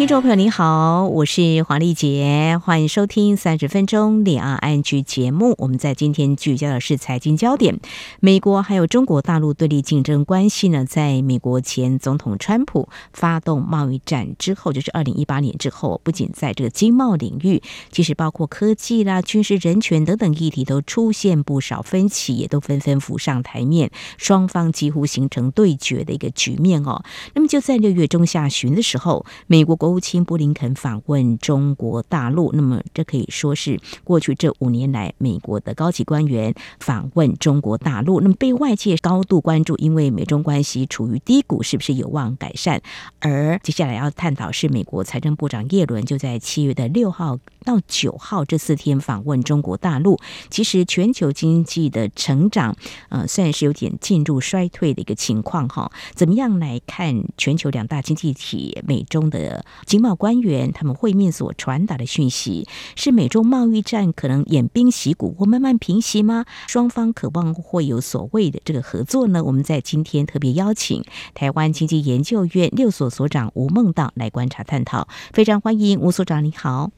听众朋友您好，我是黄丽杰，欢迎收听三十分钟两岸 ING 节目。我们在今天聚焦的是财经焦点，美国还有中国大陆对立竞争关系呢？在美国前总统川普发动贸易战之后，就是二零一八年之后，不仅在这个经贸领域，其实包括科技啦、军事、人权等等议题都出现不少分歧，也都纷纷浮上台面，双方几乎形成对决的一个局面哦。那么就在六月中下旬的时候，美国国国务卿布林肯访问中国大陆，那么这可以说是过去这五年来美国的高级官员访问中国大陆，那么被外界高度关注，因为美中关系处于低谷，是不是有望改善？而接下来要探讨是美国财政部长耶伦就在七月的六号到九号这四天访问中国大陆。其实全球经济的成长，呃，算是有点进入衰退的一个情况哈。怎么样来看全球两大经济体美中的？经贸官员他们会面所传达的讯息是美中贸易战可能偃兵息鼓或慢慢平息吗？双方渴望会有所谓的这个合作呢？我们在今天特别邀请台湾经济研究院六所所长吴孟道来观察探讨，非常欢迎吴所长，你好。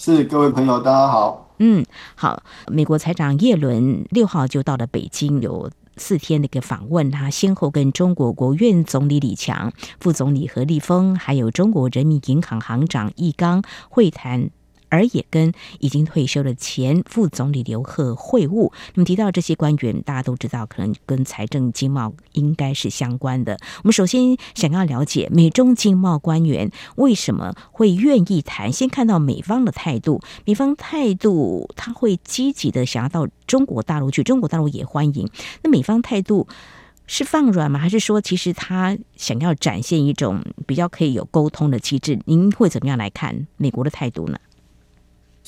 是各位朋友，大家好。嗯，好。美国财长耶伦六号就到了北京，有。四天的一个访问，他先后跟中国国务院总理李强、副总理何立峰，还有中国人民银行行长易纲会谈。而也跟已经退休的前副总理刘鹤会晤。那么提到这些官员，大家都知道，可能跟财政经贸应该是相关的。我们首先想要了解美中经贸官员为什么会愿意谈。先看到美方的态度，美方态度他会积极的想要到中国大陆去，中国大陆也欢迎。那美方态度是放软吗？还是说其实他想要展现一种比较可以有沟通的机制？您会怎么样来看美国的态度呢？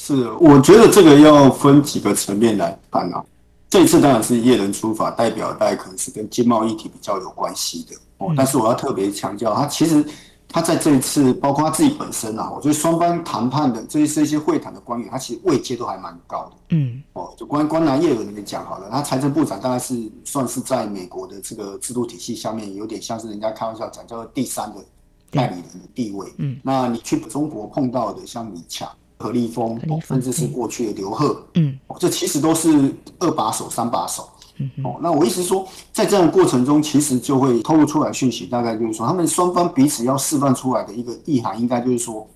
是，我觉得这个要分几个层面来看啊。这一次当然是叶伦出访，代表大概可能是跟经贸议题比较有关系的哦。但是我要特别强调，他其实他在这一次，包括他自己本身啊，我觉得双方谈判的这些一些会谈的官员，他其实位阶都还蛮高的。嗯，哦，就光光拿叶伦来讲好了，他财政部长大概是算是在美国的这个制度体系下面，有点像是人家开玩笑讲叫做第三个代理人的地位。嗯，那你去中国碰到的像李强。何立峰，甚至是过去的刘鹤，嗯，这其实都是二把手、三把手，嗯，哦，那我意思是说，在这样的过程中，其实就会透露出来讯息，大概就是说，他们双方彼此要释放出来的一个意涵，应该就是说，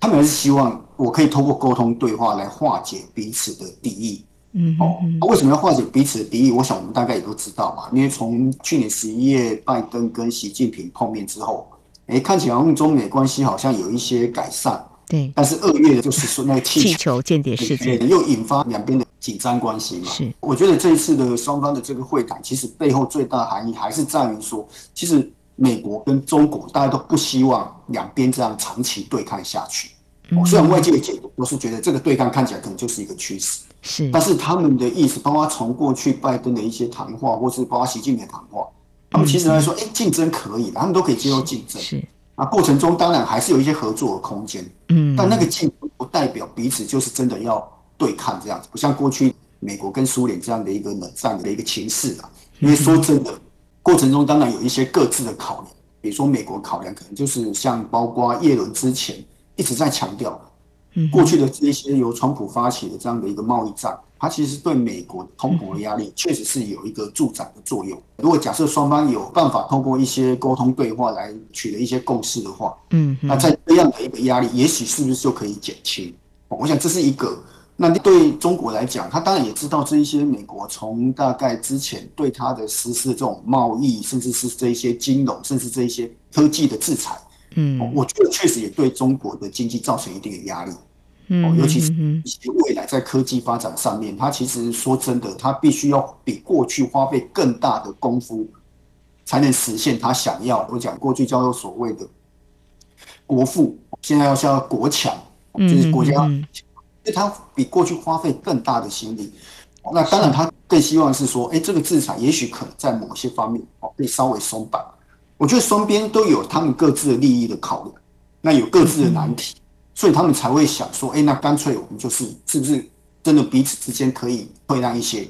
他们还是希望我可以通过沟通对话来化解彼此的敌意，嗯，哦，那为什么要化解彼此的敌意？我想我们大概也都知道嘛，因为从去年十一月拜登跟习近平碰面之后，哎，看起来好像中美关系好像有一些改善。对，但是二月的就是说那个气球，气球间谍事件又引发两边的紧张关系嘛。是，我觉得这一次的双方的这个会谈，其实背后最大的含义还是在于说，其实美国跟中国大家都不希望两边这样长期对抗下去。嗯、虽然外界的解读都是觉得这个对抗看起来可能就是一个趋势，是，但是他们的意思，包括从过去拜登的一些谈话，或是包括习近平的谈话，他们其实来说，哎、嗯，竞争可以，他们都可以接受竞争。是。是啊，过程中当然还是有一些合作的空间，嗯，但那个进步不代表彼此就是真的要对抗这样子，不像过去美国跟苏联这样的一个冷战的一个情势啊。因为说真的，过程中当然有一些各自的考量，比如说美国考量可能就是像包括耶伦之前一直在强调，过去的这些由川普发起的这样的一个贸易战。它其实对美国通膨的压力确实是有一个助长的作用。如果假设双方有办法通过一些沟通对话来取得一些共识的话，嗯，那在这样的一个压力，也许是不是就可以减轻？我想这是一个。那对中国来讲，他当然也知道这一些美国从大概之前对他的实施这种贸易，甚至是这一些金融，甚至这一些科技的制裁，嗯，我觉得确实也对中国的经济造成一定的压力。嗯，尤其是一些未来在科技发展上面，他其实说真的，他必须要比过去花费更大的功夫，才能实现他想要。我讲过去叫做所谓的国富，现在要叫国强，就是国家，因为他比过去花费更大的心力。那当然，他更希望是说，哎，这个制裁也许可能在某些方面哦，可以稍微松绑。我觉得双边都有他们各自的利益的考量。那有各自的难题，所以他们才会想说，哎，那干脆我们就是是不是真的彼此之间可以退让一些？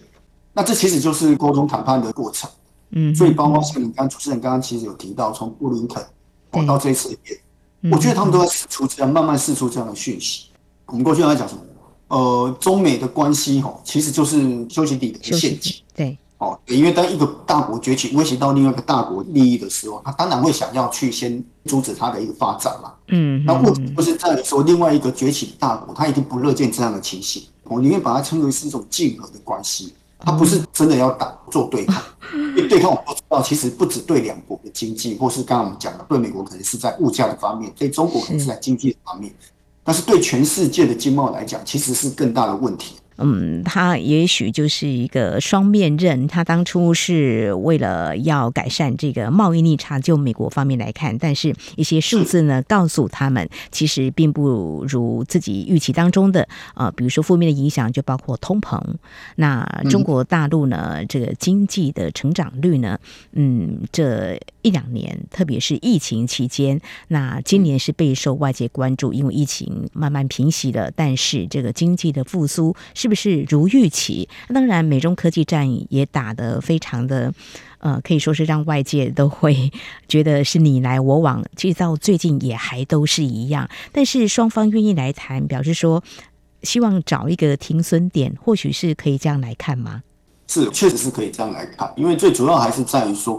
那这其实就是沟通谈判的过程。嗯，所以包括像你刚主持人刚刚其实有提到，从布林肯到这一次的变，我觉得他们都在试出这样慢慢试出这样的讯息。我们过去在讲什么？呃，中美的关系吼，其实就是修昔底德的陷阱。对，哦，因为当一个大国崛起，威胁到另外一个大国利益的时候，他当然会想要去先阻止他的一个发展嘛。嗯，那问题不是在于说另外一个崛起的大国，他一定不乐见这样的情形。我宁愿把它称为是一种竞合的关系。他不是真的要打做对抗，因为对抗我们都知道，其实不只对两国的经济，或是刚刚我们讲的，对美国可能是在物价的方面，对中国可能是在经济的方面，但是对全世界的经贸来讲，其实是更大的问题。嗯，他也许就是一个双面刃。他当初是为了要改善这个贸易逆差，就美国方面来看，但是一些数字呢，告诉他们其实并不如自己预期当中的。呃，比如说负面的影响就包括通膨。那中国大陆呢，这个经济的成长率呢，嗯，这一两年，特别是疫情期间，那今年是备受外界关注，因为疫情慢慢平息了，但是这个经济的复苏是。不是如预期，当然，美中科技战也打得非常的，呃，可以说是让外界都会 觉得是你来我往，其实到最近也还都是一样。但是双方愿意来谈，表示说希望找一个停损点，或许是可以这样来看吗？是，确实是可以这样来看，因为最主要还是在于说，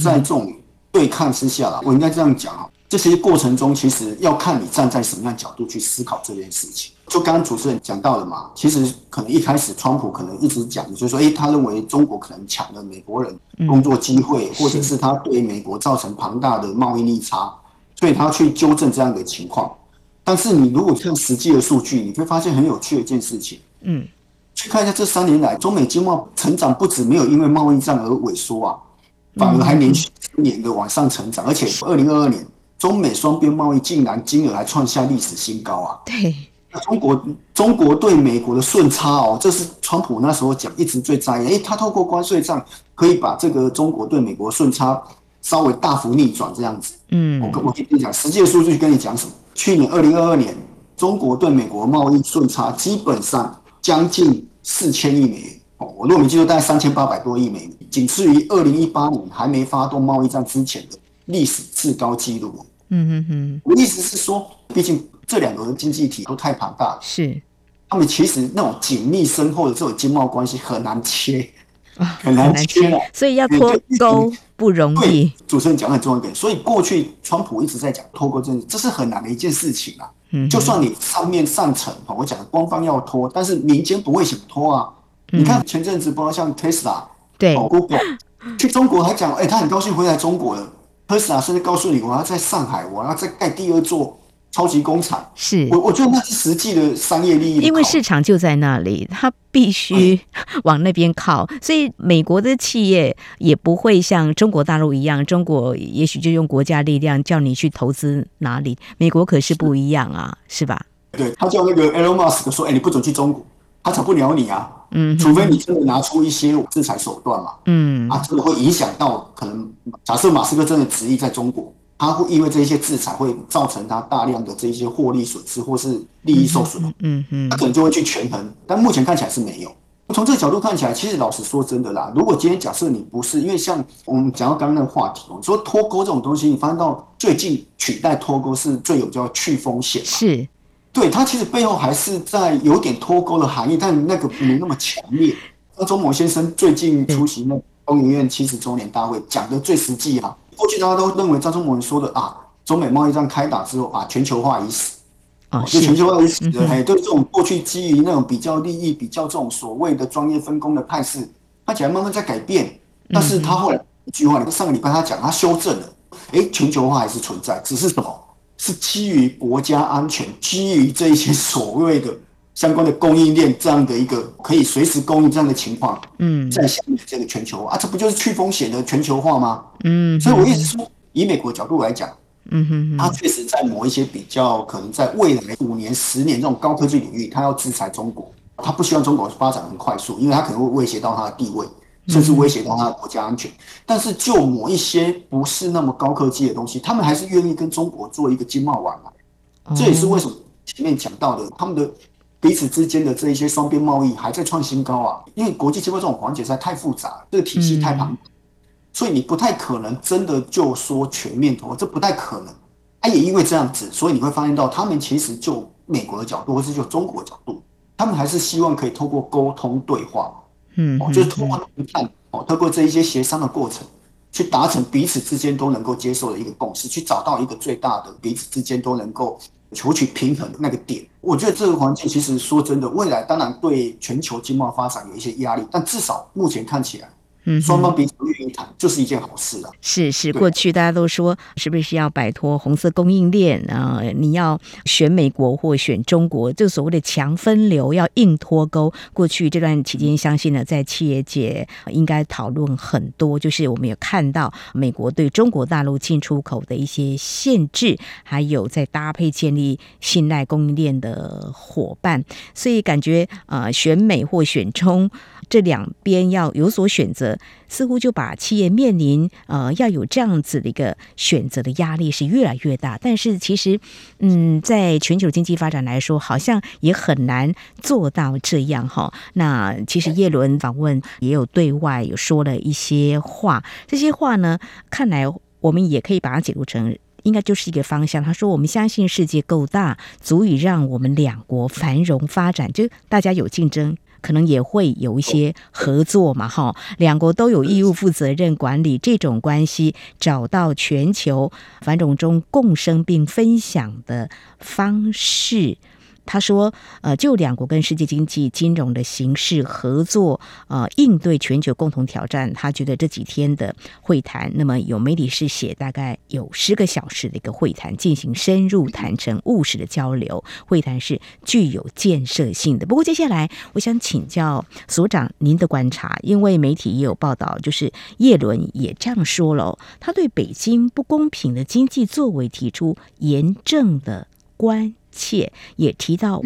在这种对抗之下啦，我应该这样讲啊。这些过程中，其实要看你站在什么样角度去思考这件事情。就刚刚主持人讲到了嘛，其实可能一开始川普可能一直讲，就是说，诶，他认为中国可能抢了美国人工作机会，或者是他对美国造成庞大的贸易逆差，所以他去纠正这样的情况。但是你如果看实际的数据，你会发现很有趣的一件事情。嗯，去看一下这三年来，中美经贸成长不止没有因为贸易战而萎缩啊，反而还连续三年的往上成长，而且二零二二年。中美双边贸易竟然金额还创下历史新高啊！对，那中国中国对美国的顺差哦，这是川普那时候讲一直最在意。诶，他透过关税战可以把这个中国对美国顺差稍微大幅逆转这样子。嗯，我跟我跟你讲，实际的数据跟你讲什么？去年二零二二年，中国对美国贸易顺差基本上将近四千亿美元哦，我如果没记错，大概三千八百多亿美元，仅次于二零一八年还没发动贸易战之前的历史至高纪录。嗯嗯嗯，我意思是说，毕竟这两个经济体都太庞大了，是。他们其实那种紧密深厚的这种经贸关系很难切，很难切。了，所以要脱钩不容易。主持人讲很重要一点，所以过去川普一直在讲脱钩，政治这是很难的一件事情啊。嗯，就算你上面上层我讲官方要脱，但是民间不会想脱啊。你看前阵子包括像 Tesla 对，Google 去中国还讲，哎，他很高兴回来中国了。特斯拉甚至告诉你，我要在上海，我要再盖第二座超级工厂。是我，我觉得那是实际的商业利益，因为市场就在那里，它必须 往那边靠。所以美国的企业也不会像中国大陆一样，中国也许就用国家力量叫你去投资哪里，美国可是不一样啊，是，是吧？对，他叫那个 Elon Musk 说：“哎，你不准去中国，他才不鸟你啊。”嗯，除非你真的拿出一些制裁手段嘛，嗯，啊，这个会影响到可能，假设马斯克真的执意在中国，他会因为这些制裁会造成它大量的这些获利损失或是利益受损，嗯嗯，他可能就会去权衡，但目前看起来是没有。从这个角度看起来，其实老实说真的啦，如果今天假设你不是因为像我们讲到刚刚那个话题，说脱钩这种东西，你发现到最近取代脱钩是最有叫去风险，是。对，它其实背后还是在有点脱钩的含义，但那个没那么强烈。那周某先生最近出席那工研院七十周年大会，讲的最实际啊。过去大家都认为张忠谋说的啊，中美贸易战开打之后啊，全球化已死。啊，就全球化已死。的，哎，对这种过去基于那种比较利益、比较这种所谓的专业分工的态势，看起来慢慢在改变。但是他后来一句话，你上个礼拜他讲，他修正了，哎，全球化还是存在，只是什么？是基于国家安全，基于这一些所谓的相关的供应链这样的一个可以随时供应这样的情况，嗯，在下面这个全球化啊，这不就是去风险的全球化吗？嗯，所以我一直说，以美国角度来讲，嗯哼，它确实在某一些比较可能在未来五年、十年这种高科技领域，它要制裁中国，它不希望中国发展很快速，因为它可能会威胁到它的地位。甚至威胁到他的国家安全。但是就某一些不是那么高科技的东西，他们还是愿意跟中国做一个经贸往来。这也是为什么前面讲到的，他们的彼此之间的这一些双边贸易还在创新高啊。因为国际经贸这种环节实在太复杂，这个体系太庞大，所以你不太可能真的就说全面投，这不太可能。他也因为这样子，所以你会发现到他们其实就美国的角度，或是就中国的角度，他们还是希望可以透过沟通对话，嗯，就是通过谈判，哦，透过这一些协商的过程，去达成彼此之间都能够接受的一个共识，去找到一个最大的彼此之间都能够求取平衡的那个点。我觉得这个环境其实说真的，未来当然对全球经贸发展有一些压力，但至少目前看起来。嗯，双方彼此愿意谈，就是一件好事啊。是是，过去大家都说，是不是要摆脱红色供应链啊？你要选美国或选中国，这所谓的强分流要硬脱钩。过去这段期间，相信呢，在企业界应该讨论很多，就是我们有看到美国对中国大陆进出口的一些限制，还有在搭配建立信赖供应链的伙伴，所以感觉啊，选美或选中。这两边要有所选择，似乎就把企业面临呃要有这样子的一个选择的压力是越来越大。但是其实，嗯，在全球经济发展来说，好像也很难做到这样哈。那其实叶伦访问也有对外有说了一些话，这些话呢，看来我们也可以把它解读成应该就是一个方向。他说：“我们相信世界够大，足以让我们两国繁荣发展，就大家有竞争。”可能也会有一些合作嘛，哈，两国都有义务负责任管理这种关系，找到全球繁荣中共生并分享的方式。他说：“呃，就两国跟世界经济金融的形势合作，呃，应对全球共同挑战。他觉得这几天的会谈，那么有媒体是写大概有十个小时的一个会谈，进行深入谈成务实的交流。会谈是具有建设性的。不过接下来，我想请教所长您的观察，因为媒体也有报道，就是叶伦也这样说了，他对北京不公平的经济作为提出严正的关。”且也提到，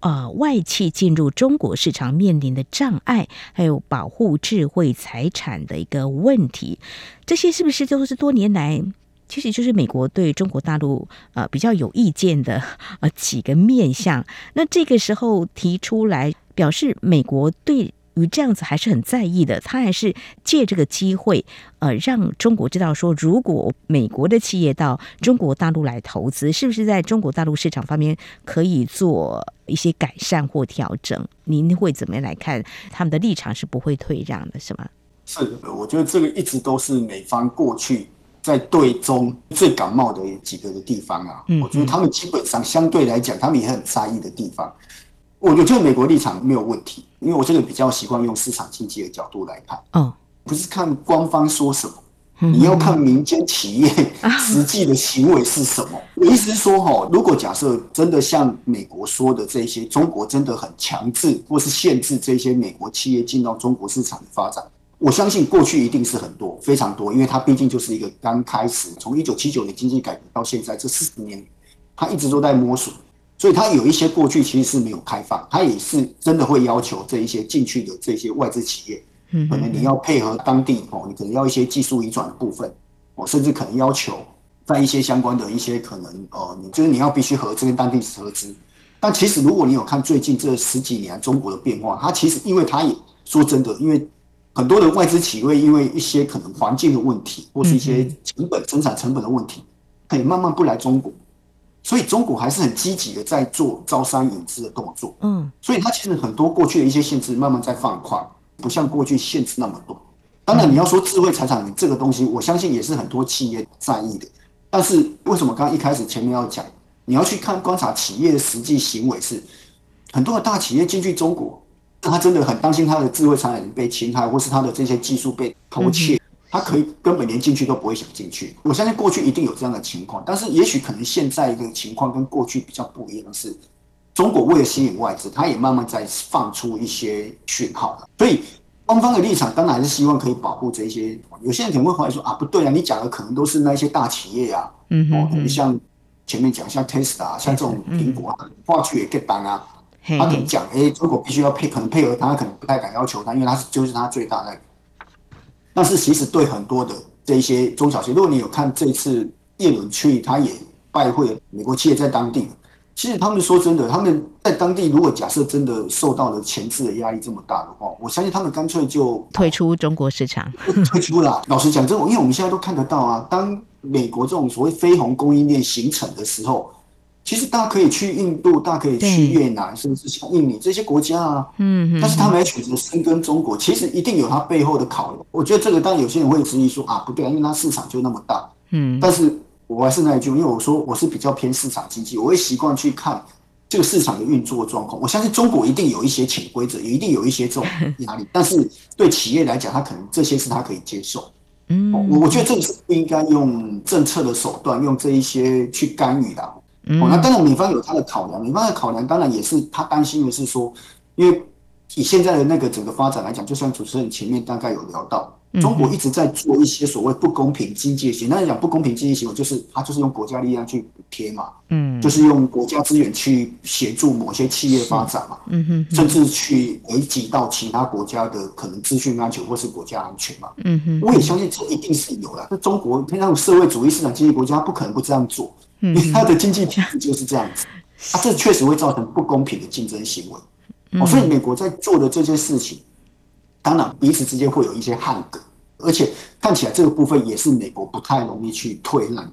呃，外企进入中国市场面临的障碍，还有保护智慧财产的一个问题，这些是不是都是多年来，其实就是美国对中国大陆呃比较有意见的呃几个面向？那这个时候提出来，表示美国对。于这样子还是很在意的，他还是借这个机会，呃，让中国知道说，如果美国的企业到中国大陆来投资，是不是在中国大陆市场方面可以做一些改善或调整？您会怎么样来看？他们的立场是不会退让的，是吗？是的，我觉得这个一直都是美方过去在对中最感冒的几个的地方啊。嗯，我觉得他们基本上相对来讲，他们也很在意的地方。我觉得美国立场没有问题，因为我这个比较习惯用市场经济的角度来看，嗯，不是看官方说什么，你要看民间企业 实际的行为是什么。我意思是说，哈，如果假设真的像美国说的这些，中国真的很强制或是限制这些美国企业进到中国市场的发展，我相信过去一定是很多，非常多，因为它毕竟就是一个刚开始，从一九七九年经济改革到现在这四十年，它一直都在摸索。所以它有一些过去其实是没有开放，它也是真的会要求这一些进去的这些外资企业，可能你要配合当地哦，你可能要一些技术移转的部分哦，甚至可能要求在一些相关的一些可能哦，你就是你要必须合资跟当地合资。但其实如果你有看最近这十几年中国的变化，它其实因为它也说真的，因为很多的外资企业因为一些可能环境的问题，或是一些成本生产成本的问题，可以慢慢不来中国。所以中国还是很积极的在做招商引资的动作，嗯，所以它其实很多过去的一些限制慢慢在放宽，不像过去限制那么多。当然你要说智慧财产这个东西，我相信也是很多企业在意的。但是为什么刚刚一开始前面要讲，你要去看观察企业的实际行为是，很多的大企业进去中国，他真的很担心他的智慧财产被侵害，或是他的这些技术被偷窃。嗯他可以根本连进去都不会想进去。我相信过去一定有这样的情况，但是也许可能现在的情况跟过去比较不一样，是中国为了吸引外资，他也慢慢在放出一些讯号了。所以官方的立场当然还是希望可以保护这些。有些人可能会怀疑说啊，不对啊，你讲的可能都是那些大企业啊，嗯哦，像前面讲像 Tesla，像这种苹果啊，过去也给单啊，他可能讲，哎，中国必须要配，可能配合他，可能不太敢要求他，因为他是就是他最大的。但是其实对很多的这一些中小企业，如果你有看这次叶伦去，他也拜会美国企业在当地。其实他们说真的，他们在当地如果假设真的受到了前置的压力这么大的话，我相信他们干脆就退出中国市场。退出了。老实讲，这种因为我们现在都看得到啊，当美国这种所谓非红供应链形成的时候，其实大家可以去印度，大家可以去越南，甚至像印尼这些国家啊。嗯。但是他们还选择深耕中国，其实一定有他背后的考量。我觉得这个当然有些人会质疑说啊，不对啊，因为它市场就那么大。嗯。但是。我还是那一句，因为我说我是比较偏市场经济，我会习惯去看这个市场的运作状况。我相信中国一定有一些潜规则，也一定有一些这种压力，但是对企业来讲，他可能这些是他可以接受。嗯，我我觉得这个是不应该用政策的手段，用这一些去干预的。哦，那当然美方有他的考量，美方的考量当然也是他担心的是说，因为以现在的那个整个发展来讲，就像主持人前面大概有聊到。中国一直在做一些所谓不公平经济行为，那讲不公平经济行为，就是他就是用国家力量去补贴嘛，嗯，就是用国家资源去协助某些企业发展嘛，嗯哼，甚至去危及到其他国家的可能资讯安全或是国家安全嘛，嗯哼，我也相信这一定是有的。那中国那种社会主义市场经济国家不可能不这样做，因为它的经济体制就是这样子，啊，这确实会造成不公平的竞争行为，哦，所以美国在做的这些事情。当然，彼此之间会有一些汉格，而且看起来这个部分也是美国不太容易去退让。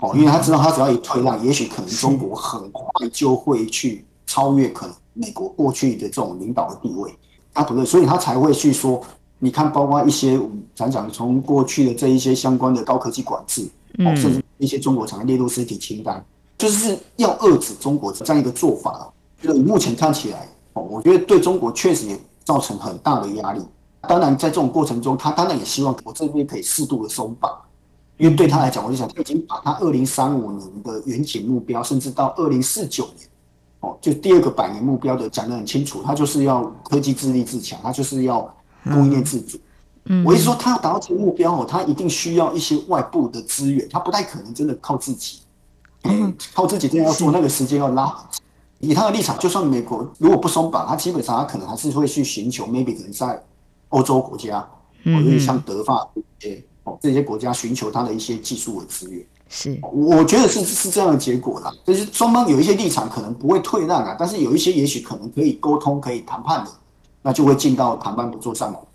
哦，因为他知道他只要一退让，也许可能中国很快就会去超越可能美国过去的这种领导的地位，他不对，所以他才会去说，你看，包括一些讲讲从过去的这一些相关的高科技管制，哦，甚至一些中国厂列入实体清单，就是要遏制中国这样一个做法。就目前看起来，哦，我觉得对中国确实也。造成很大的压力。当然，在这种过程中，他当然也希望我这边可以适度的松绑，因为对他来讲，我就想他已经把他二零三五年的远景目标，甚至到二零四九年，哦，就第二个百年目标的讲得很清楚，他就是要科技自立自强，他就是要供应链自主。嗯，我意思说，他要达到这个目标哦，他一定需要一些外部的资源，他不太可能真的靠自己。嗯，靠自己真的要做那个时间要拉。以他的立场，就算美国如果不松绑，他基本上他可能还是会去寻求，maybe 可能在欧洲国家，或者像德法这些哦这些国家寻求他的一些技术的资源。是，我觉得是是这样的结果啦。就是双方有一些立场可能不会退让啊，但是有一些也许可能可以沟通、可以谈判的，那就会进到谈判桌上来。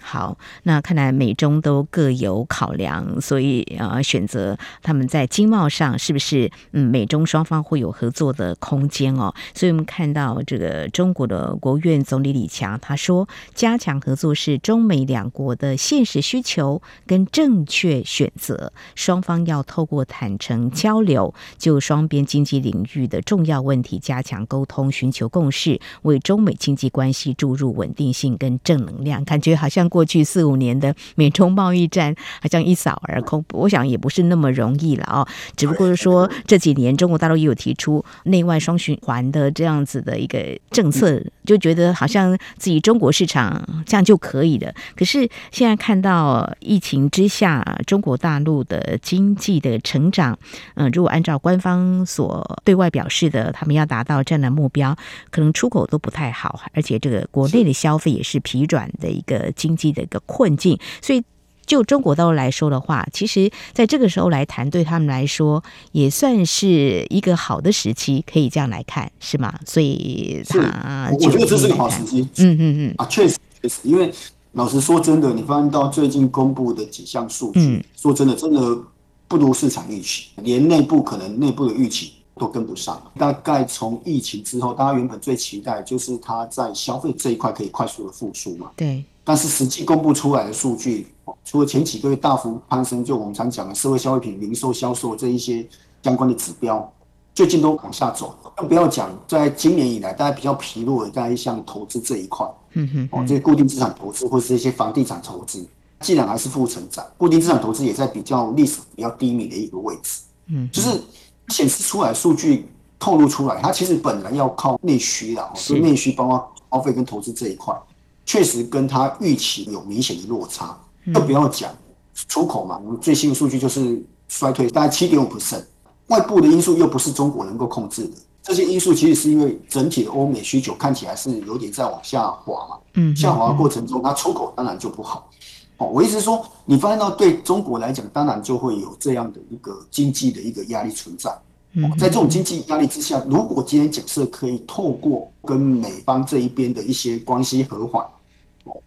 好，那看来美中都各有考量，所以呃，选择他们在经贸上是不是嗯，美中双方会有合作的空间哦。所以我们看到这个中国的国务院总理李强他说，加强合作是中美两国的现实需求跟正确选择，双方要透过坦诚交流，就双边经济领域的重要问题加强沟通，寻求共识，为中美经济关系注入稳定性跟正能量。看感觉好像过去四五年的美中贸易战好像一扫而空，我想也不是那么容易了哦。只不过是说这几年中国大陆也有提出内外双循环的这样子的一个政策，就觉得好像自己中国市场这样就可以了。可是现在看到疫情之下，中国大陆的经济的成长，嗯，如果按照官方所对外表示的，他们要达到这样的目标，可能出口都不太好，而且这个国内的消费也是疲软的一个经济的一个困境，所以就中国大陆来说的话，其实在这个时候来谈，对他们来说也算是一个好的时期，可以这样来看，是吗？所以他，我觉得这是个好时机。嗯嗯嗯，啊，确实确实，因为老实说，真的，你发现到最近公布的几项数据，嗯、说真的，真的不如市场预期，连内部可能内部的预期都跟不上。大概从疫情之后，大家原本最期待就是它在消费这一块可以快速的复苏嘛。对。但是实际公布出来的数据，除了前几个月大幅攀升，就我们常讲的社会消费品零售销售这一些相关的指标，最近都往下走。更不要讲，在今年以来，大家比较疲弱的，在像投资这一块，嗯哼，哦，这些固定资产投资或是一些房地产投资，既然还是负成长，固定资产投资也在比较历史比较低迷的一个位置，嗯，就是显示出来数据透露出来，它其实本来要靠内需的，就内需包括消费跟投资这一块。确实跟他预期有明显的落差，更不要讲出口嘛。我们最新的数据就是衰退大概七点五 percent，外部的因素又不是中国能够控制的。这些因素其实是因为整体的欧美需求看起来是有点在往下滑嘛。嗯，下滑的过程中，它出口当然就不好。哦，我意思是说，你发现到对中国来讲，当然就会有这样的一个经济的一个压力存在。哦在这种经济压力之下，如果今天假设可以透过跟美方这一边的一些关系和缓，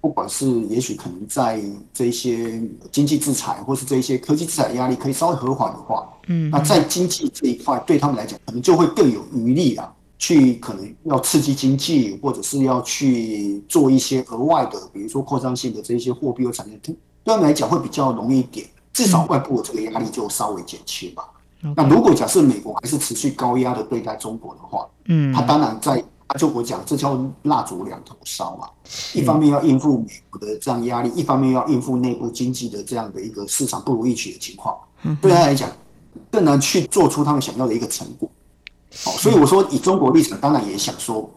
不管是也许可能在这些经济制裁，或是这些科技制裁压力可以稍微和缓的话，嗯，那在经济这一块对他们来讲，可能就会更有余力啊，去可能要刺激经济，或者是要去做一些额外的，比如说扩张性的这些货币和产业，对他们来讲会比较容易一点，至少外部的这个压力就稍微减轻吧。那如果假设美国还是持续高压的对待中国的话，嗯，他当然在，就我讲，这叫蜡烛两头烧嘛。一方面要应付美国的这样压力，一方面要应付内部经济的这样的一个市场不如预期的情况，对他来讲更难去做出他们想要的一个成果。好，所以我说以中国立场，当然也想说，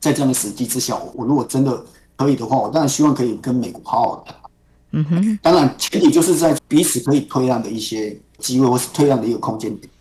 在这样的时机之下，我如果真的可以的话，我当然希望可以跟美国好好谈。嗯哼，当然前提就是在彼此可以退让的一些。机会或是退让的一个空间点，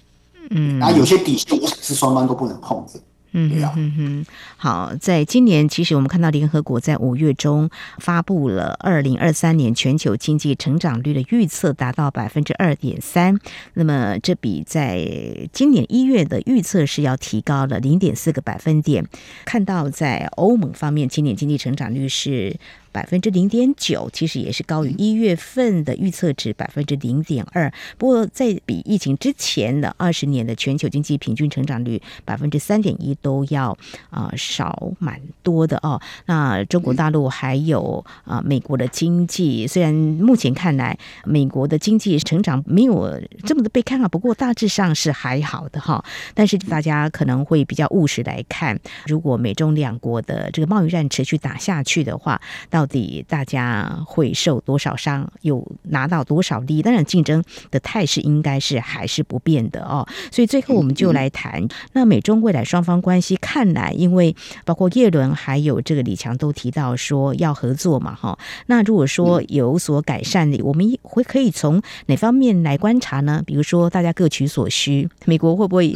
嗯，那有些底线，我想是双方都不能碰的。嗯，对啊，嗯哼，好，在今年，其实我们看到联合国在五月中发布了二零二三年全球经济成长率的预测，达到百分之二点三。那么，这比在今年一月的预测是要提高了零点四个百分点。看到在欧盟方面，今年经济成长率是。百分之零点九，其实也是高于一月份的预测值百分之零点二。不过，在比疫情之前的二十年的全球经济平均成长率百分之三点一都要啊、少蛮多的哦。那中国大陆还有啊、美国的经济，虽然目前看来美国的经济成长没有这么的被看好，不过大致上是还好的哈。但是大家可能会比较务实来看，如果美中两国的这个贸易战持续打下去的话，到底大家会受多少伤，有拿到多少利？当然，竞争的态势应该是还是不变的哦。所以最后我们就来谈，那美中未来双方关系，看来因为包括叶伦还有这个李强都提到说要合作嘛，哈。那如果说有所改善的，我们会可以从哪方面来观察呢？比如说大家各取所需，美国会不会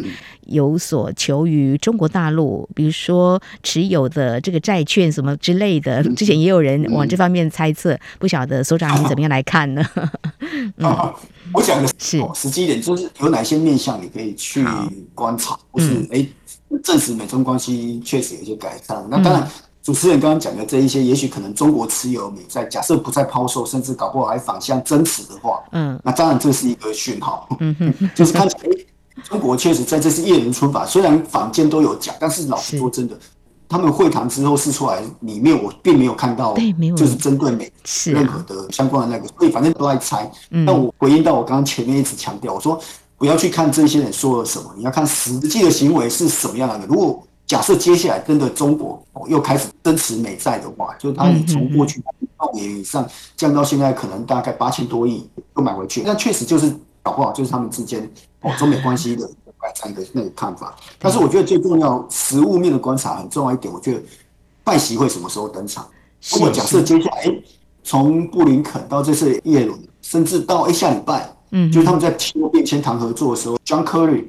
有所求于中国大陆？比如说持有的这个债券什么之类的，之前也有人。往这方面猜测，不晓得所长你怎么样来看呢？嗯、啊，我讲的是实际一点，就是有哪些面向你可以去观察，或是哎、嗯、证实美中关系确实有一些改善。那当然，主持人刚刚讲的这一些，也许可能中国持有美债，假设不再抛售，甚至搞不好还反向增持的话，嗯，那当然这是一个讯号，嗯哼，就是看起来中国确实在这次叶伦出访，虽然坊间都有讲，但是老实说真的。他们会谈之后试出来，里面我并没有看到，就是针对美任何的相关的那个，所以反正都在猜。那我回应到我刚刚前面一直强调，我说不要去看这些人说了什么，你要看实际的行为是什么样的。如果假设接下来真的中国又开始增持美债的话，就是他你从过去八年以上降到现在可能大概八千多亿又买回去，那确实就是搞不好就是他们之间哦中美关系的。改善一个那个看法，但是我觉得最重要实物面的观察很重要一点。我觉得拜习会什么时候登场？如果假设接下来从布林肯到这次耶伦，甚至到哎下礼拜，嗯，就是他们在气候变迁谈合作的时候，John Kerry，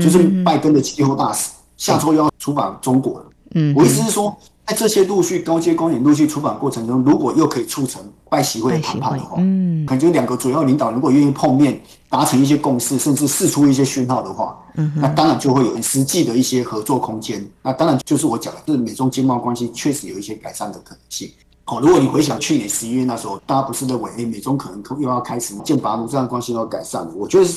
就是拜登的气候大使，下周要出访中国了。嗯，我意思是说。在这些陆续高阶官员陆续出访过程中，如果又可以促成拜习会的谈判的话，嗯，感觉两个主要领导如果愿意碰面，达成一些共识，甚至释出一些讯号的话，嗯，那当然就会有实际的一些合作空间。那当然就是我讲的，就是美中经贸关系确实有一些改善的可能性。好，如果你回想去年十一月那时候，大家不是认为，哎，美中可能又要开始剑拔弩张，关系要改善了。我觉得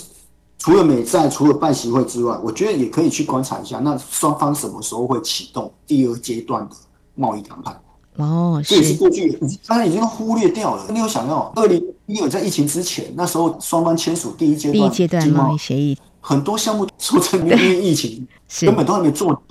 除了美债，除了拜习会之外，我觉得也可以去观察一下，那双方什么时候会启动第二阶段的。贸易谈判哦，这也是过去当然已经忽略掉了。你有想到二零一九在疫情之前，那时候双方签署第一阶段贸易协议，很多项目说真的，因为疫情 根本都还没做。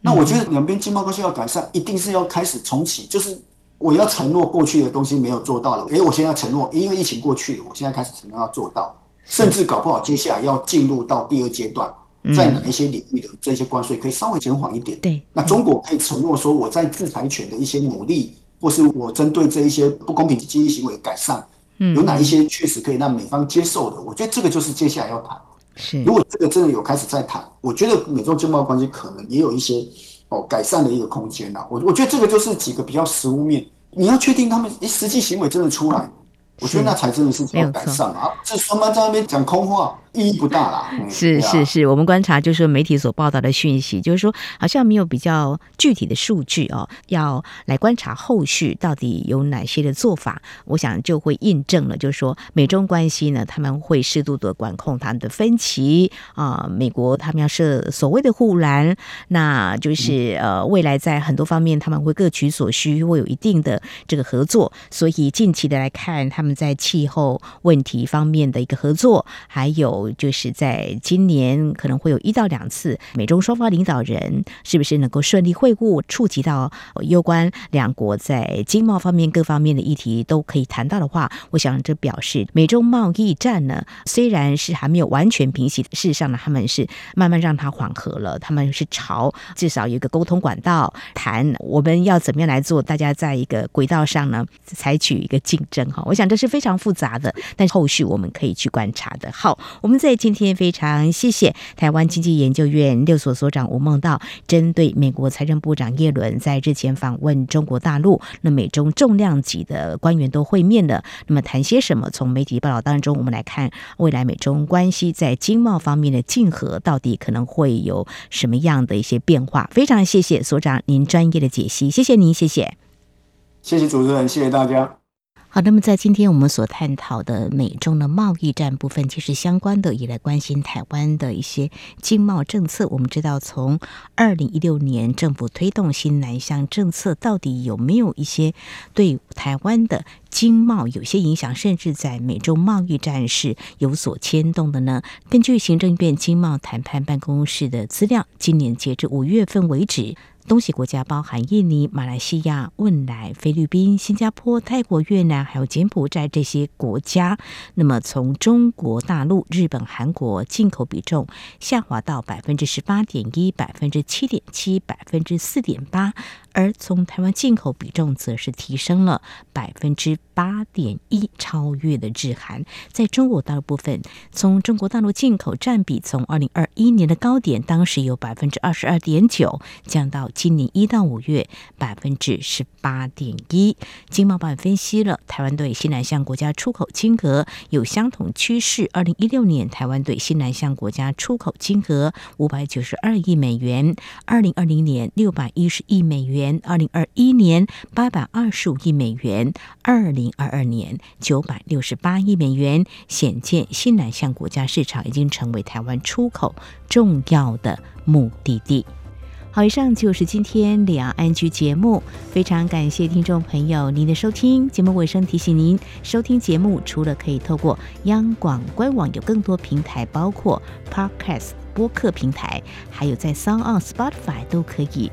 那我觉得两边经贸关系要改善，一定是要开始重启。就是我要承诺过去的东西没有做到了，哎，我现在承诺，因为疫情过去了，我现在开始承诺要做到，甚至搞不好接下来要进入到第二阶段。在哪一些领域的这些关税可以稍微减缓一点？对，那中国可以承诺说，我在制裁权的一些努力，或是我针对这一些不公平经济行为改善，嗯，有哪一些确实可以让美方接受的？我觉得这个就是接下来要谈。是，如果这个真的有开始在谈，我觉得美中经贸关系可能也有一些哦改善的一个空间呐。我我觉得这个就是几个比较实物面，你要确定他们诶实际行为真的出来，我觉得那才真的是要改善啊！这双方在那边讲空话。意义不大啦。是是是，我们观察就是说媒体所报道的讯息，就是说好像没有比较具体的数据哦，要来观察后续到底有哪些的做法。我想就会印证了，就是说美中关系呢，他们会适度的管控他们的分歧啊。美国他们要设所谓的护栏，那就是呃未来在很多方面他们会各取所需，会有一定的这个合作。所以近期的来看，他们在气候问题方面的一个合作，还有。就是在今年可能会有一到两次，美中双方领导人是不是能够顺利会晤，触及到攸关两国在经贸方面各方面的议题都可以谈到的话，我想这表示美中贸易战呢，虽然是还没有完全平息，事实上呢，他们是慢慢让它缓和了，他们是朝至少有一个沟通管道谈，我们要怎么样来做，大家在一个轨道上呢，采取一个竞争哈，我想这是非常复杂的，但是后续我们可以去观察的。好，我们。我们在今天非常谢谢台湾经济研究院六所所长吴梦道，针对美国财政部长耶伦在日前访问中国大陆，那美中重量级的官员都会面了，那么谈些什么？从媒体报道当中，我们来看未来美中关系在经贸方面的竞合，到底可能会有什么样的一些变化？非常谢谢所长您专业的解析，谢谢您，谢谢，谢谢主持人，谢谢大家。好，那么在今天我们所探讨的美中的贸易战部分，其实相关的也来关心台湾的一些经贸政策。我们知道，从二零一六年政府推动新南向政策，到底有没有一些对台湾的经贸有些影响，甚至在美中贸易战是有所牵动的呢？根据行政院经贸谈判办公室的资料，今年截至五月份为止。东西国家包含印尼、马来西亚、汶莱、菲律宾、新加坡、泰国、越南，还有柬埔寨这些国家。那么，从中国大陆、日本、韩国进口比重下滑到百分之十八点一、百分之七点七、百分之四点八。而从台湾进口比重则是提升了百分之八点一，超越了日韩。在中国大陆部分，从中国大陆进口占比从二零二一年的高点，当时有百分之二十二点九，降到今年一到五月百分之十八点一。经贸办分析了台湾对西南向国家出口金额有相同趋势。二零一六年台湾对西南向国家出口金额五百九十二亿美元，二零二零年六百一十亿美元。年二零二一年八百二十五亿美元，二零二二年九百六十八亿美元，显见新南向国家市场已经成为台湾出口重要的目的地。好，以上就是今天两岸 ING 节目，非常感谢听众朋友您的收听。节目尾声提醒您，收听节目除了可以透过央广官网，有更多平台，包括 Podcast 播客平台，还有在 Sound on Spotify 都可以。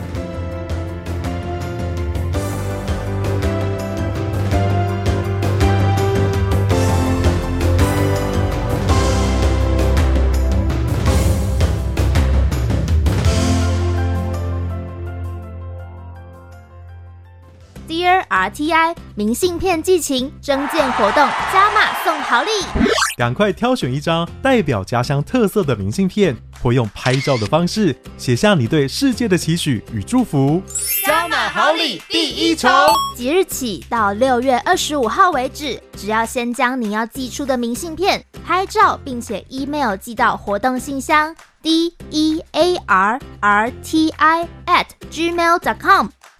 RTI 明信片寄情征件活动加码送好礼，赶快挑选一张代表家乡特色的明信片，或用拍照的方式写下你对世界的期许与祝福。加码好礼第一重，即日起到六月二十五号为止，只要先将你要寄出的明信片拍照，并且 email 寄到活动信箱 d e a r r t i at gmail dot com。